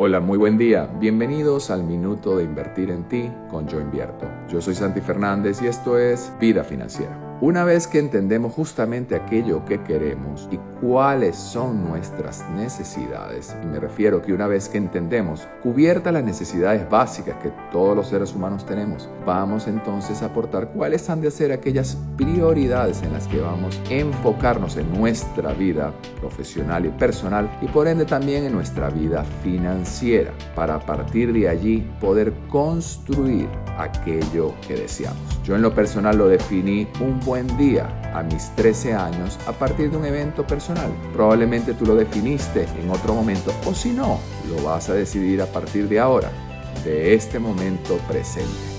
Hola, muy buen día. Bienvenidos al Minuto de Invertir en Ti con Yo Invierto. Yo soy Santi Fernández y esto es Vida Financiera. Una vez que entendemos justamente aquello que queremos y cuáles son nuestras necesidades, y me refiero que una vez que entendemos cubiertas las necesidades básicas que todos los seres humanos tenemos, vamos entonces a aportar cuáles han de ser aquellas prioridades en las que vamos a enfocarnos en nuestra vida profesional y personal y por ende también en nuestra vida financiera, para a partir de allí poder construir aquello que deseamos. Yo en lo personal lo definí un buen día a mis 13 años a partir de un evento personal. Probablemente tú lo definiste en otro momento o si no, lo vas a decidir a partir de ahora, de este momento presente.